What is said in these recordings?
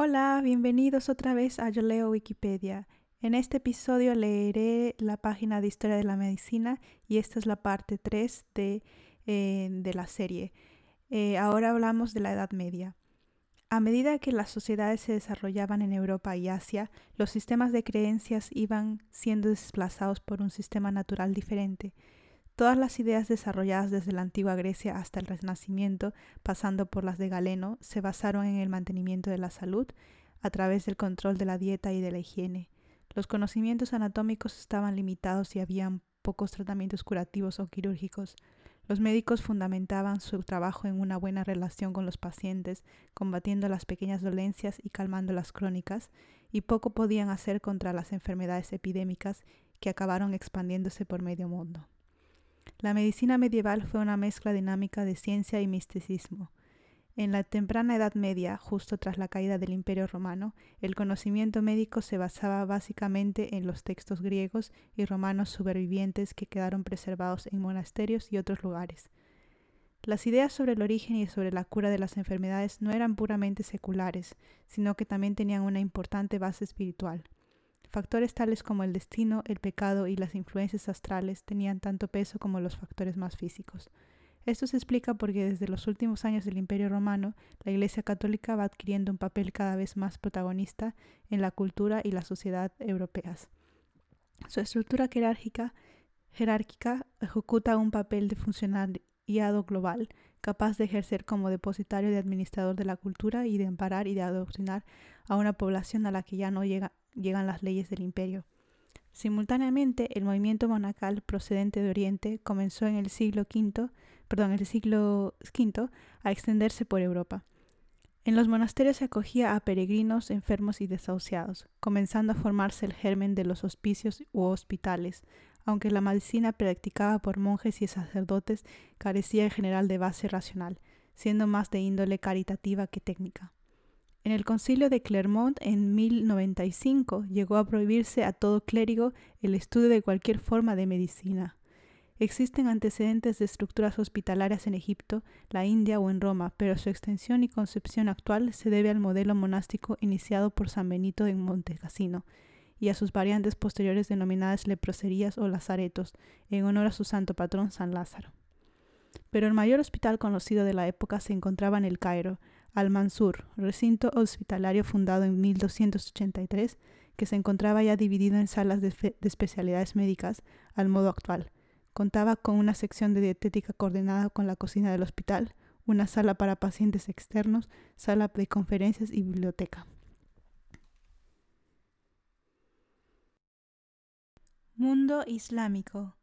Hola, bienvenidos otra vez a Yo Leo Wikipedia. En este episodio leeré la página de Historia de la Medicina y esta es la parte 3 de, eh, de la serie. Eh, ahora hablamos de la Edad Media. A medida que las sociedades se desarrollaban en Europa y Asia, los sistemas de creencias iban siendo desplazados por un sistema natural diferente. Todas las ideas desarrolladas desde la antigua Grecia hasta el Renacimiento, pasando por las de Galeno, se basaron en el mantenimiento de la salud a través del control de la dieta y de la higiene. Los conocimientos anatómicos estaban limitados y habían pocos tratamientos curativos o quirúrgicos. Los médicos fundamentaban su trabajo en una buena relación con los pacientes, combatiendo las pequeñas dolencias y calmando las crónicas, y poco podían hacer contra las enfermedades epidémicas que acabaron expandiéndose por medio mundo. La medicina medieval fue una mezcla dinámica de ciencia y misticismo. En la temprana Edad Media, justo tras la caída del Imperio Romano, el conocimiento médico se basaba básicamente en los textos griegos y romanos supervivientes que quedaron preservados en monasterios y otros lugares. Las ideas sobre el origen y sobre la cura de las enfermedades no eran puramente seculares, sino que también tenían una importante base espiritual. Factores tales como el destino, el pecado y las influencias astrales tenían tanto peso como los factores más físicos. Esto se explica porque desde los últimos años del Imperio Romano, la Iglesia Católica va adquiriendo un papel cada vez más protagonista en la cultura y la sociedad europeas. Su estructura jerárquica, jerárquica ejecuta un papel de funcionariado global, capaz de ejercer como depositario y administrador de la cultura y de amparar y de adoctrinar a una población a la que ya no llega, llegan las leyes del imperio. Simultáneamente, el movimiento monacal procedente de Oriente comenzó en el siglo V, perdón, el siglo V a extenderse por Europa. En los monasterios se acogía a peregrinos enfermos y desahuciados, comenzando a formarse el germen de los hospicios u hospitales, aunque la medicina practicada por monjes y sacerdotes carecía en general de base racional, siendo más de índole caritativa que técnica. En el concilio de Clermont en 1095 llegó a prohibirse a todo clérigo el estudio de cualquier forma de medicina. Existen antecedentes de estructuras hospitalarias en Egipto, la India o en Roma, pero su extensión y concepción actual se debe al modelo monástico iniciado por San Benito en Montecassino y a sus variantes posteriores denominadas leproserías o lazaretos, en honor a su santo patrón San Lázaro. Pero el mayor hospital conocido de la época se encontraba en el Cairo, al-Mansur, recinto hospitalario fundado en 1283, que se encontraba ya dividido en salas de, de, especialidades médicas al modo actual. Contaba con una sección de dietética coordinada con la cocina del hospital, una sala para pacientes externos, sala de conferencias y biblioteca. Mundo Islámico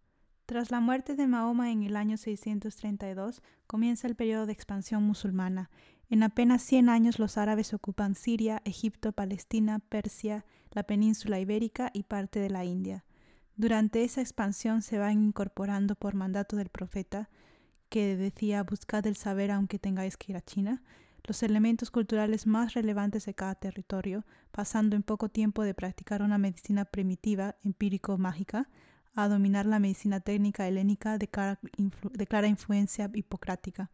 tras la muerte de Mahoma en el año 632, comienza el periodo de expansión musulmana. En apenas 100 años los árabes ocupan Siria, Egipto, Palestina, Persia, la península ibérica y parte de la India. Durante esa expansión se van incorporando por mandato del profeta, que decía buscad el saber aunque tengáis que ir a China, los elementos culturales más relevantes de cada territorio, pasando en poco tiempo de practicar una medicina primitiva, empírico-mágica, a dominar la medicina técnica helénica de clara, de clara influencia hipocrática.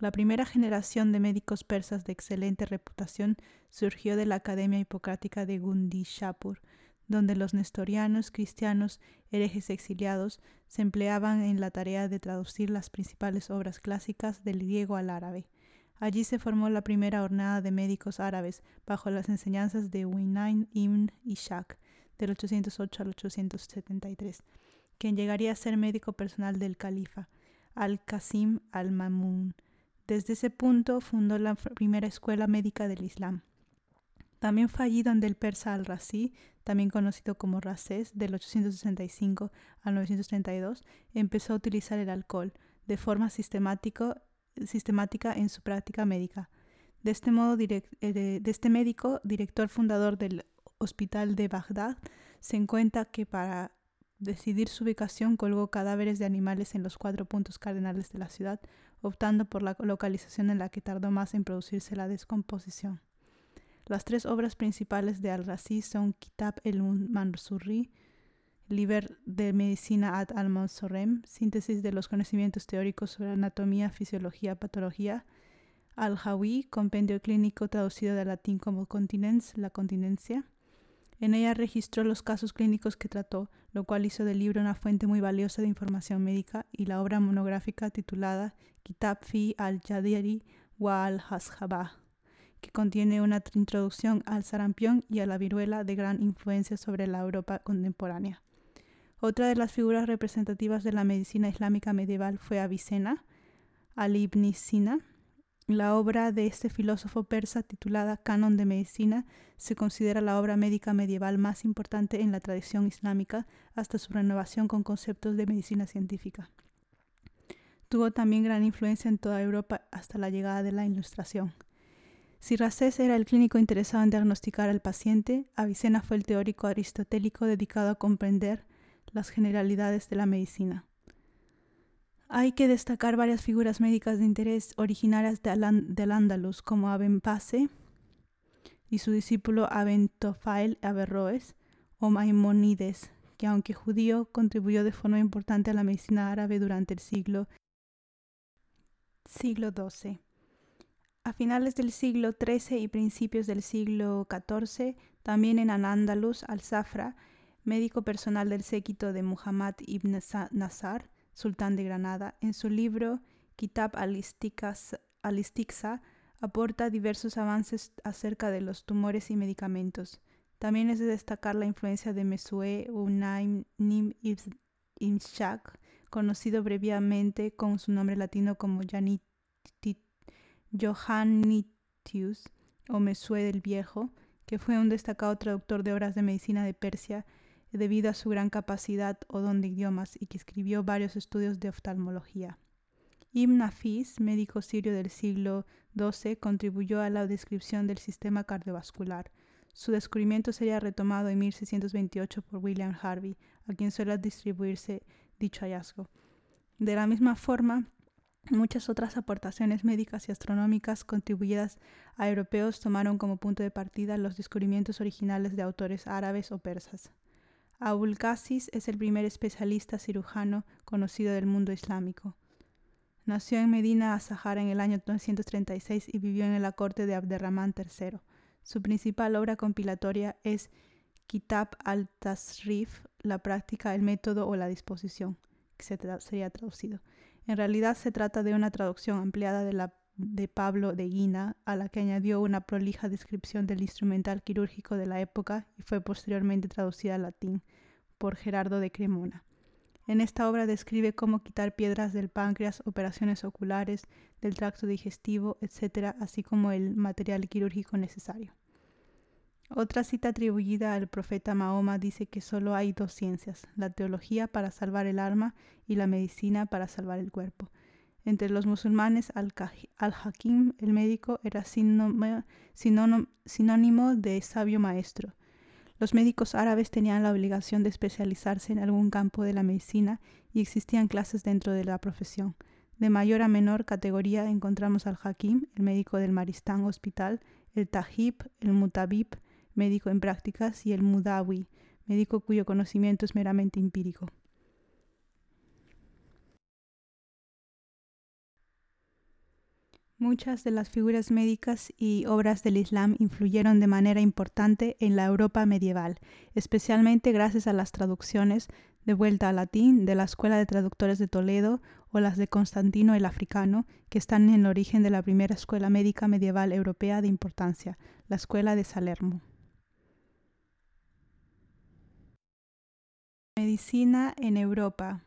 La primera generación de médicos persas de excelente reputación surgió de la Academia Hipocrática de Gundishapur, donde los nestorianos, cristianos, herejes exiliados se empleaban en la tarea de traducir las principales obras clásicas del griego al árabe. Allí se formó la primera hornada de médicos árabes bajo las enseñanzas de Hunayn ibn Ishaq, del 808 al 873, quien llegaría a ser médico personal del califa, al-Qasim al-Mamun. Desde ese punto fundó la primera escuela médica del Islam. También fue allí donde el persa al-Razi, también conocido como Rasés, del 865 al 932, empezó a utilizar el alcohol de forma sistemática en su práctica médica. De este modo, eh, de este médico, director fundador del hospital de Bagdad, se encuentra que para decidir su ubicación colgó cadáveres de animales en los cuatro puntos cardinales de la ciudad, optando por la localización en la que tardó más en producirse la descomposición. Las tres obras principales de Al-Razi son Kitab el-Mansurri, Liber de Medicina ad al-Mansurrem, síntesis de los conocimientos teóricos sobre anatomía, fisiología, patología, al-Hawi, compendio clínico traducido del latín como continence, la continencia. En ella registró los casos clínicos que trató, lo cual hizo del libro una fuente muy valiosa de información médica, y la obra monográfica titulada Kitab fi al-Jadiri wa al-Hashabah, que contiene una introducción al sarampión y a la viruela de gran influencia sobre la Europa contemporánea. Otra de las figuras representativas de la medicina islámica medieval fue Avicena, Ali ibn Sina. La obra de este filósofo persa titulada Canon de Medicina se considera la obra médica medieval más importante en la tradición islámica hasta su renovación con conceptos de medicina científica. Tuvo también gran influencia en toda Europa hasta la llegada de la Ilustración. Si Racés era el clínico interesado en diagnosticar al paciente, Avicena fue el teórico aristotélico dedicado a comprender las generalidades de la medicina. Hay que destacar varias figuras médicas de interés originarias del Andalus, como Aben Pase y su discípulo Aben Tofail Averroes o Maimonides, que aunque judío contribuyó de forma importante a la medicina árabe durante el siglo, XII. A finales del siglo XIII y principios del siglo XIV, también en Al-Ándalus, al-Zafra, médico personal del séquito de Muhammad ibn Nasar, sultán de Granada, en su libro Kitab al-Istiqsa aporta diversos avances acerca de los tumores y medicamentos. También es de destacar la influencia de Mesue Unaim Nim Imshak, conocido brevemente con su nombre latino como Johannitius o Mesue del Viejo, que fue un destacado traductor de obras de medicina de Persia debido a su gran capacidad o don de idiomas y que escribió varios estudios de oftalmología. Ibn Nafis, médico sirio del siglo XII, contribuyó a la descripción del sistema cardiovascular. Su descubrimiento sería retomado en 1628 por William Harvey, a quien suele distribuirse dicho hallazgo. De la misma forma, muchas otras aportaciones médicas y astronómicas contribuidas a europeos tomaron como punto de partida los descubrimientos originales de autores árabes o persas. Abul Qasis es el primer especialista cirujano conocido del mundo islámico. Nació en Medina Azahara en el año 936 y vivió en la corte de Abderramán III. Su principal obra compilatoria es Kitab al-Tasrif, la práctica, el método o la disposición, que sería traducido. En realidad se trata de una traducción ampliada de la de Pablo de Guina, a la que añadió una prolija descripción del instrumental quirúrgico de la época y fue posteriormente traducida al latín por Gerardo de Cremona. En esta obra describe cómo quitar piedras del páncreas, operaciones oculares, del tracto digestivo, etc., así como el material quirúrgico necesario. Otra cita atribuida al profeta Mahoma dice que solo hay dos ciencias, la teología para salvar el alma y la medicina para salvar el cuerpo. Entre los musulmanes, al-Hakim, el médico, era sinónimo de sabio maestro. Los médicos árabes tenían la obligación de especializarse en algún campo de la medicina y existían clases dentro de la profesión. De mayor a menor categoría encontramos al Hakim, el médico del Maristán Hospital, el Tahib, el Mutabib, médico en prácticas, y el Mudawi, médico cuyo conocimiento es meramente empírico. Muchas de las figuras médicas y obras del Islam influyeron de manera importante en la Europa medieval, especialmente gracias a las traducciones de vuelta al latín de la Escuela de Traductores de Toledo o las de Constantino el Africano, que están en el origen de la primera escuela médica medieval europea de importancia, la Escuela de Salermo. Medicina en Europa.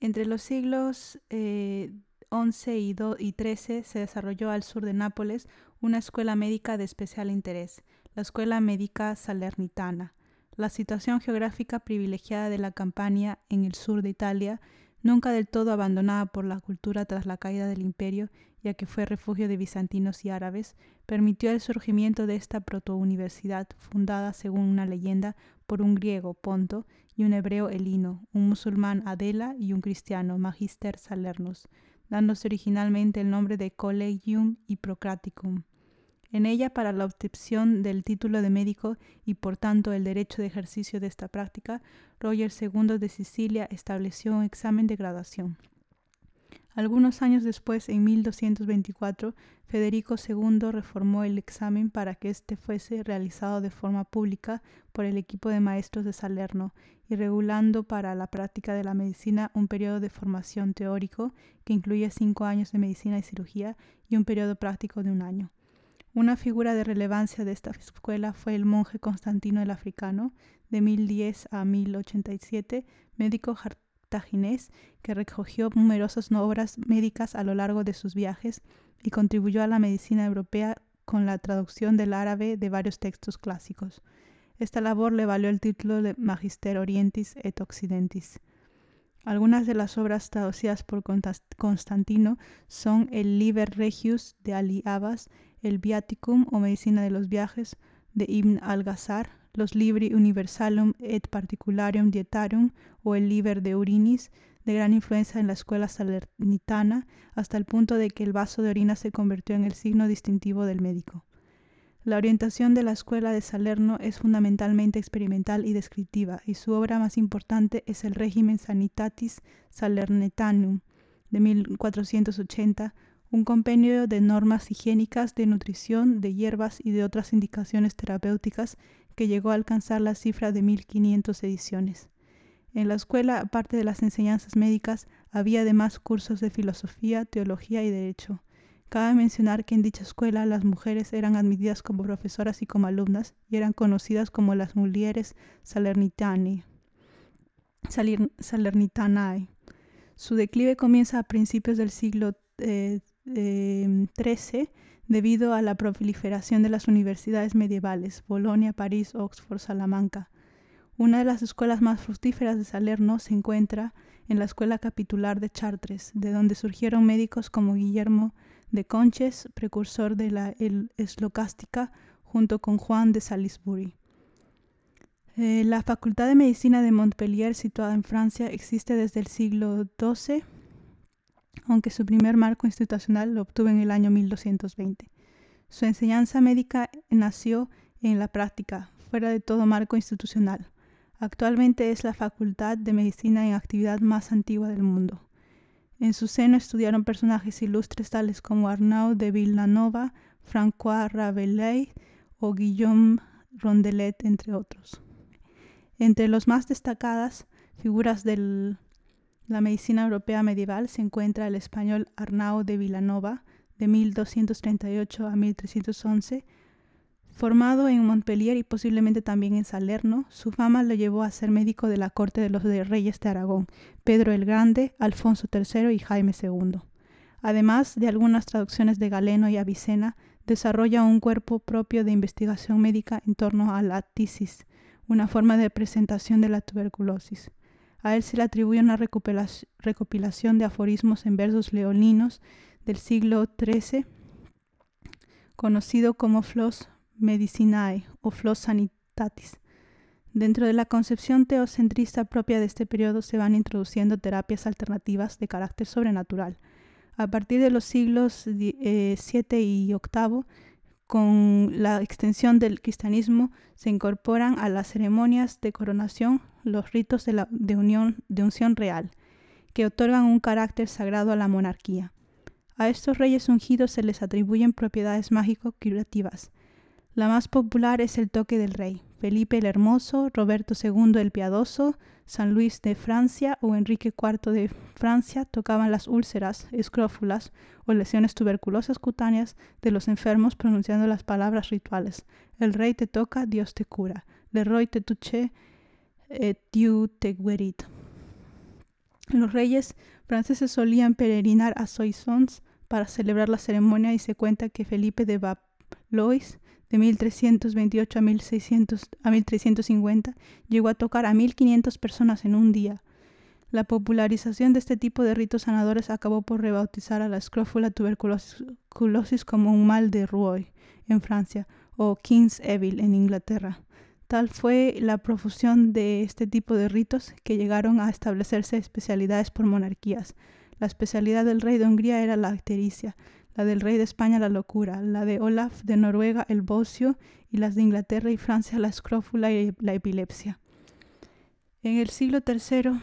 Entre los siglos eh, 11 y, 13 se desarrolló al sur de Nápoles una escuela médica de especial interés, la Escuela Médica Salernitana. La situación geográfica privilegiada de la Campania en el sur de Italia, nunca del todo abandonada por la cultura tras la caída del imperio, ya que fue refugio de bizantinos y árabes, permitió el surgimiento de esta protouniversidad, fundada, según una leyenda, por un griego, Ponto, y un hebreo, Elino, un musulmán, Adela, y un cristiano, Magister Salernus dándose originalmente el nombre de Collegium Hippocraticum. En ella, para la obtención del título de médico y por tanto el derecho de ejercicio de esta práctica, Roger II de Sicilia estableció un examen de graduación. Algunos años después, en 1224, Federico II reformó el examen para que éste fuese realizado de forma pública por el equipo de maestros de Salerno y regulando para la práctica de la medicina un periodo de formación teórico que incluye cinco años de medicina y cirugía y un periodo práctico de un año. Una figura de relevancia de esta escuela fue el monje Constantino el Africano, de 1010 a 1087, médico que recogió numerosas obras médicas a lo largo de sus viajes y contribuyó a la medicina europea con la traducción del árabe de varios textos clásicos. Esta labor le valió el título de Magister Orientis et Occidentis. Algunas de las obras traducidas por Constantino son el Liber Regius de Ali Abbas, el Viaticum o Medicina de los Viajes de Ibn al-Ghazar, los Libri Universalum et Particularium Dietarum o el Liber de Urinis, de gran influencia en la escuela salernitana, hasta el punto de que el vaso de orina se convirtió en el signo distintivo del médico. La orientación de la escuela de Salerno es fundamentalmente experimental y descriptiva, y su obra más importante es el Regimen Sanitatis Salernitanum de 1480, un compendio de normas higiénicas, de nutrición, de hierbas y de otras indicaciones terapéuticas que llegó a alcanzar la cifra de 1500 ediciones. En la escuela, aparte de las enseñanzas médicas, había además cursos de filosofía, teología y derecho. Cabe mencionar que en dicha escuela las mujeres eran admitidas como profesoras y como alumnas y eran conocidas como las mulieres salernitanae. salernitanae. Su declive comienza a principios del siglo XIII eh, debido a la proliferación de las universidades medievales, Bolonia, París, Oxford, Salamanca. Una de las escuelas más fructíferas de Salerno se encuentra en la Escuela Capitular de Chartres, de donde surgieron médicos como Guillermo de Conches, precursor de la eslocástica, junto con Juan de Salisbury. Eh, la Facultad de Medicina de Montpellier, situada en Francia, existe desde el siglo XII aunque su primer marco institucional lo obtuvo en el año 1220. Su enseñanza médica nació en la práctica, fuera de todo marco institucional. Actualmente es la Facultad de Medicina en actividad más antigua del mundo. En su seno estudiaron personajes ilustres tales como Arnaud de Villanova, François Rabelais o Guillaume Rondelet, entre otros. Entre los más destacadas figuras del la medicina europea medieval se encuentra el español Arnao de Villanova, de 1238 a 1311. Formado en Montpellier y posiblemente también en Salerno, su fama lo llevó a ser médico de la corte de los reyes de Aragón, Pedro el Grande, Alfonso III y Jaime II. Además de algunas traducciones de Galeno y Avicena, desarrolla un cuerpo propio de investigación médica en torno a la tisis, una forma de presentación de la tuberculosis. A él se le atribuye una recopilación de aforismos en versos leoninos del siglo XIII, conocido como Flos Medicinae o Flos Sanitatis. Dentro de la concepción teocentrista propia de este periodo se van introduciendo terapias alternativas de carácter sobrenatural. A partir de los siglos VII eh, y VIII, con la extensión del cristianismo, se incorporan a las ceremonias de coronación los ritos de, la, de, unión, de unción real, que otorgan un carácter sagrado a la monarquía. A estos reyes ungidos se les atribuyen propiedades mágico-curativas. La más popular es el toque del rey. Felipe el Hermoso, Roberto II el Piadoso, San Luis de Francia o Enrique IV de Francia tocaban las úlceras, escrófulas o lesiones tuberculosas cutáneas de los enfermos pronunciando las palabras rituales. El rey te toca, Dios te cura. Le roi te touche, et Dieu te guerit. Los reyes franceses solían peregrinar a Soissons para celebrar la ceremonia y se cuenta que Felipe de Valois de 1328 a, 1600, a 1350 llegó a tocar a 1500 personas en un día. La popularización de este tipo de ritos sanadores acabó por rebautizar a la escrófula tuberculosis como un mal de Roy en Francia o King's Evil en Inglaterra. Tal fue la profusión de este tipo de ritos que llegaron a establecerse especialidades por monarquías. La especialidad del rey de Hungría era la ictericia, la del rey de España la locura, la de Olaf de Noruega el bocio y las de Inglaterra y Francia la escrófula y la epilepsia. En el siglo III,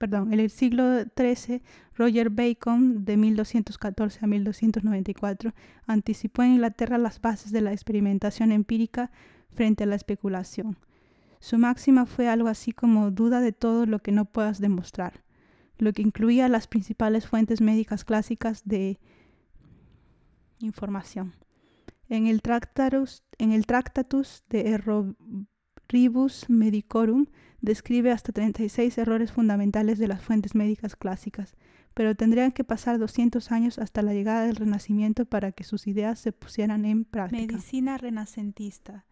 perdón, en el siglo XIII, Roger Bacon, de 1214 a 1294, anticipó en Inglaterra las bases de la experimentación empírica frente a la especulación. Su máxima fue algo así como duda de todo lo que no puedas demostrar, lo que incluía las principales fuentes médicas clásicas de información. En el Tractatus, de Erroribus Medicorum describe hasta 36 errores fundamentales de las fuentes médicas clásicas, pero tendrían que pasar 200 años hasta la llegada del Renacimiento para que sus ideas se pusieran en práctica. Medicina renacentista.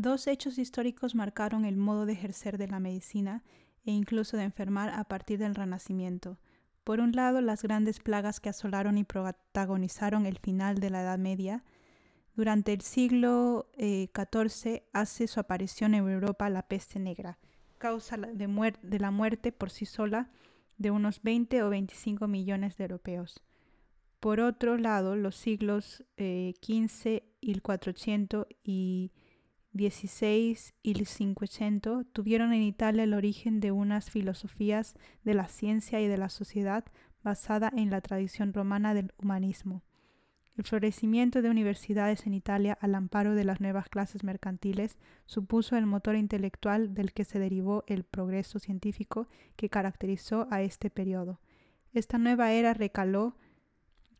Dos hechos históricos marcaron el modo de ejercer de la medicina e incluso de enfermar a partir del Renacimiento. Por un lado, las grandes plagas que asolaron y protagonizaron el final de la Edad Media. Durante el siglo XIV eh, hace su aparición en Europa la peste negra, causa de, la muerte por sí sola de unos 20 o 25 millones de europeos. Por otro lado, los siglos XV eh, y el 400 y 16 y el 500 tuvieron en Italia el origen de unas filosofías de la ciencia y de la sociedad basada en la tradición romana del humanismo. El florecimiento de universidades en Italia al amparo de las nuevas clases mercantiles supuso el motor intelectual del que se derivó el progreso científico que caracterizó a este periodo. Esta nueva era recaló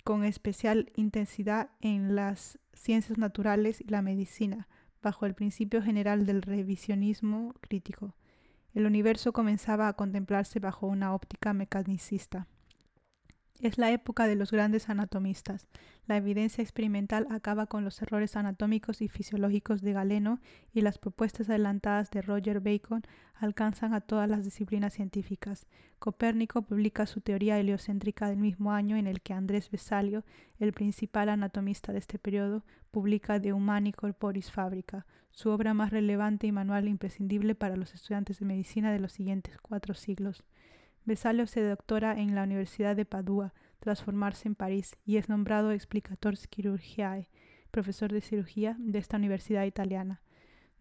con especial intensidad en las ciencias naturales y la medicina, bajo el principio general del revisionismo crítico. El universo comenzaba a contemplarse bajo una óptica mecanicista. Es la época de los grandes anatomistas. La evidencia experimental acaba con los errores anatómicos y fisiológicos de Galeno y las propuestas adelantadas de Roger Bacon alcanzan a todas las disciplinas científicas. Copérnico publica su teoría heliocéntrica del mismo año en el que Andrés Vesalio, el principal anatomista de este periodo, publica De Humani Corporis Fabrica, su obra más relevante y manual imprescindible para los estudiantes de medicina de los siguientes cuatro siglos. Vesalio se doctora en la Universidad de Padua, tras formarse en París, y es nombrado Explicator Chirurgiae, profesor de cirugía de esta universidad italiana.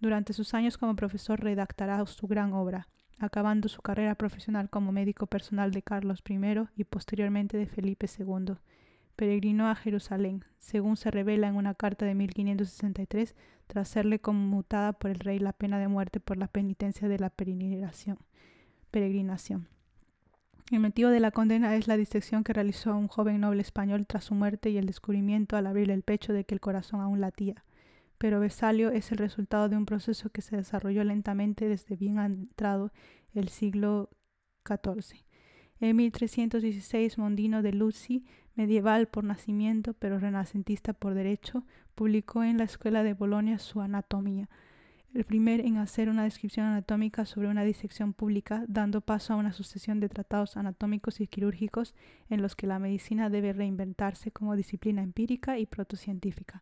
Durante sus años como profesor redactará su gran obra, acabando su carrera profesional como médico personal de Carlos I y posteriormente de Felipe II. Peregrinó a Jerusalén, según se revela en una carta de 1563, tras serle conmutada por el rey la pena de muerte por la penitencia de la peregrinación. peregrinación. El motivo de la condena es la disección que realizó un joven noble español tras su muerte y el descubrimiento al abrir el pecho de que el corazón aún latía. Pero Vesalio es el resultado de un proceso que se desarrolló lentamente desde bien entrado el siglo XIV. En 1316, Mondino de Luci, medieval por nacimiento pero renacentista por derecho, publicó en la Escuela de Bolonia su Anatomía, el primer en hacer una descripción anatómica sobre una disección pública, dando paso a una sucesión de tratados anatómicos y quirúrgicos en los que la medicina debe reinventarse como disciplina empírica y protocientífica.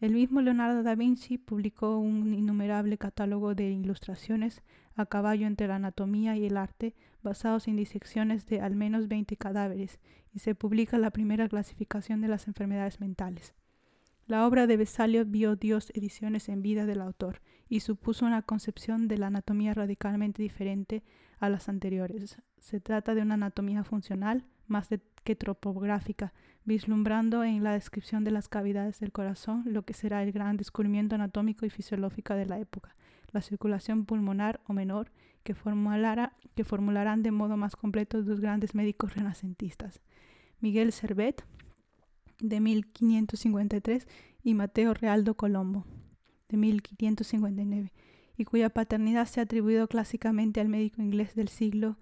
El mismo Leonardo da Vinci publicó un innumerable catálogo de ilustraciones a caballo entre la anatomía y el arte, basados en disecciones de al menos 20 cadáveres, y se publica la primera clasificación de las enfermedades mentales. La obra de Vesalio vio Dios ediciones en vida del autor y supuso una concepción de la anatomía radicalmente diferente a las anteriores. Se trata de una anatomía funcional más que topográfica, vislumbrando en la descripción de las cavidades del corazón lo que será el gran descubrimiento anatómico y fisiológico de la época, la circulación pulmonar o menor, que, que formularán de modo más completo dos grandes médicos renacentistas. Miguel Servet, de 1553, y Mateo Realdo Colombo, de 1559, y cuya paternidad se ha atribuido clásicamente al médico inglés del siglo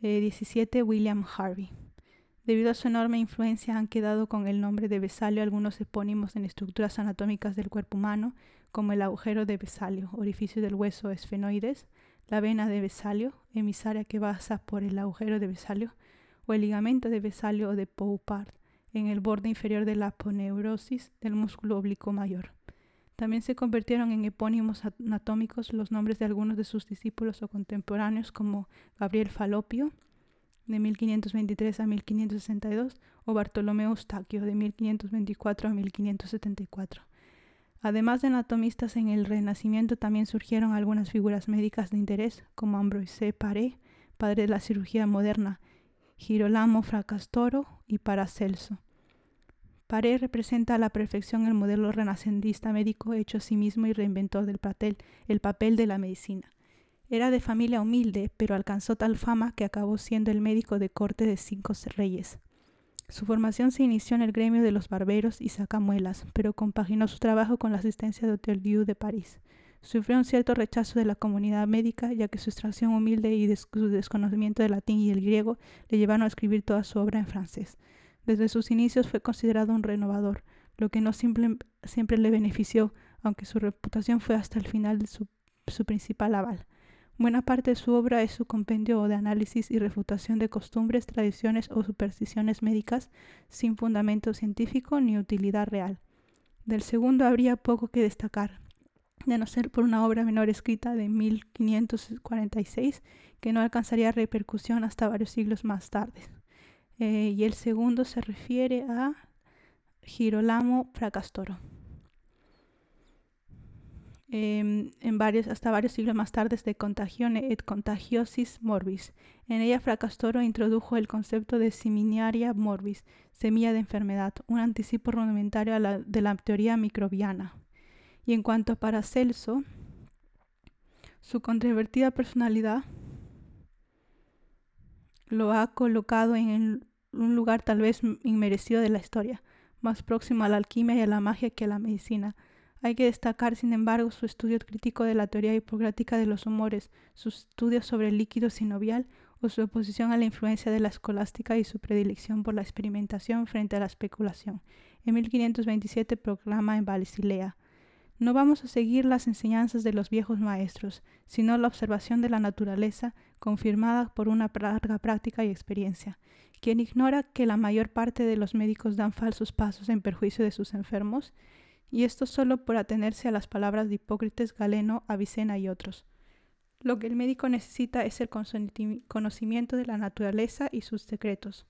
XVII eh, William Harvey. Debido a su enorme influencia han quedado con el nombre de Vesalio algunos epónimos en estructuras anatómicas del cuerpo humano, como el agujero de Vesalio, orificio del hueso esfenoides, la vena de Vesalio, emisaria que pasa por el agujero de Vesalio, o el ligamento de Vesalio o de Poupart, en el borde inferior de la aponeurosis del músculo oblicuo mayor. También se convirtieron en epónimos anatómicos los nombres de algunos de sus discípulos o contemporáneos como Gabriel Falopio, de 1523 a 1562, o Bartolomeo Eustaquio, de 1524 a 1574. Además de anatomistas en el Renacimiento, también surgieron algunas figuras médicas de interés, como Ambroise Paré, padre de la cirugía moderna, Girolamo Fracastoro y Paracelso. Paré representa a la perfección el modelo renacentista médico hecho a sí mismo y reinventor del papel, el papel de la medicina. Era de familia humilde, pero alcanzó tal fama que acabó siendo el médico de corte de cinco reyes. Su formación se inició en el gremio de los barberos y sacamuelas, pero compaginó su trabajo con la asistencia de Hotel Dieu de París. Sufrió un cierto rechazo de la comunidad médica, ya que su extracción humilde y su desconocimiento del latín y el griego le llevaron a escribir toda su obra en francés. Desde sus inicios fue considerado un renovador, lo que no siempre le benefició, aunque su reputación fue hasta el final su, su principal aval. Buena parte de su obra es su compendio de análisis y refutación de costumbres, tradiciones o supersticiones médicas sin fundamento científico ni utilidad real. Del segundo habría poco que destacar, de no ser por una obra menor escrita de 1546 que no alcanzaría repercusión hasta varios siglos más tarde. Eh, y el segundo se refiere a Girolamo Fracastoro. Em, en varios, hasta varios siglos más tarde de Contagione et Contagiosis Morbis. En ella Fracastoro introdujo el concepto de Simiaria Morbis, semilla de enfermedad, un anticipo rudimentario de la teoría microbiana. Y en cuanto a Paracelso, su controvertida personalidad lo ha colocado en un lugar tal vez inmerecido de la historia, más próximo a la alquimia y a la magia que a la medicina. Hay que destacar, sin embargo, su estudio crítico de la teoría hipocrática de los humores, sus estudios sobre el líquido sinovial o su oposición a la influencia de la escolástica y su predilección por la experimentación frente a la especulación. En 1527 proclama en Basilea no vamos a seguir las enseñanzas de los viejos maestros, sino la observación de la naturaleza confirmada por una larga práctica y experiencia. Quien ignora que la mayor parte de los médicos dan falsos pasos en perjuicio de sus enfermos, y esto solo por atenerse a las palabras de Hipócrates, Galeno, Avicena y otros. Lo que el médico necesita es el conocimiento de la naturaleza y sus secretos.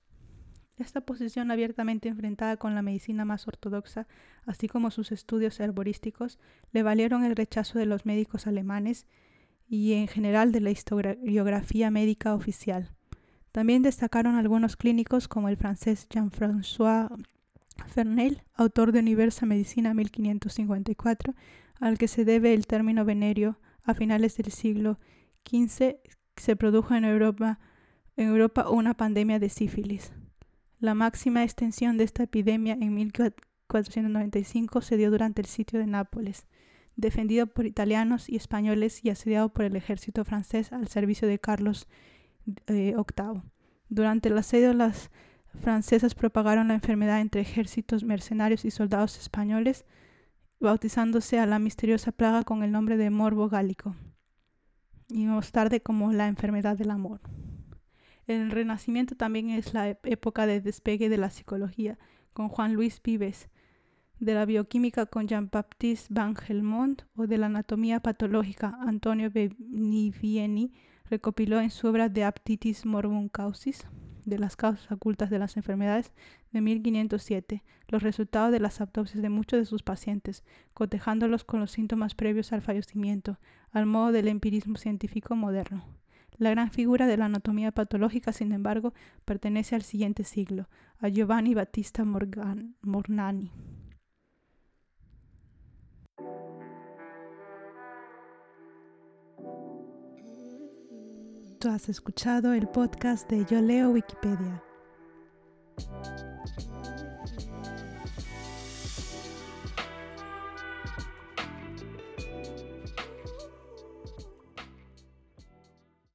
Esta posición abiertamente enfrentada con la medicina más ortodoxa, así como sus estudios herborísticos, le valieron el rechazo de los médicos alemanes y en general de la historiografía médica oficial. También destacaron algunos clínicos como el francés Jean-François Fernel, autor de Universa Medicina 1554, al que se debe el término venerio a finales del siglo XV se produjo en Europa, en Europa una pandemia de sífilis. La máxima extensión de esta epidemia en 1495 se dio durante el sitio de Nápoles, defendido por italianos y españoles y asediado por el ejército francés al servicio de Carlos VIII. Eh, durante el asedio las francesas propagaron la enfermedad entre ejércitos mercenarios y soldados españoles, bautizándose a la misteriosa plaga con el nombre de morbo gálico y más tarde como la enfermedad del amor. El Renacimiento también es la época de despegue de la psicología, con Juan Luis Vives, de la bioquímica con Jean-Baptiste Van Helmont o de la anatomía patológica Antonio Benivieni recopiló en su obra De Aptitis Morbum Causis, de las causas ocultas de las enfermedades, de 1507, los resultados de las autopsias de muchos de sus pacientes, cotejándolos con los síntomas previos al fallecimiento, al modo del empirismo científico moderno. La gran figura de la anatomía patológica, sin embargo, pertenece al siguiente siglo, a Giovanni Battista Mornani. Tú has escuchado el podcast de Yo Leo Wikipedia.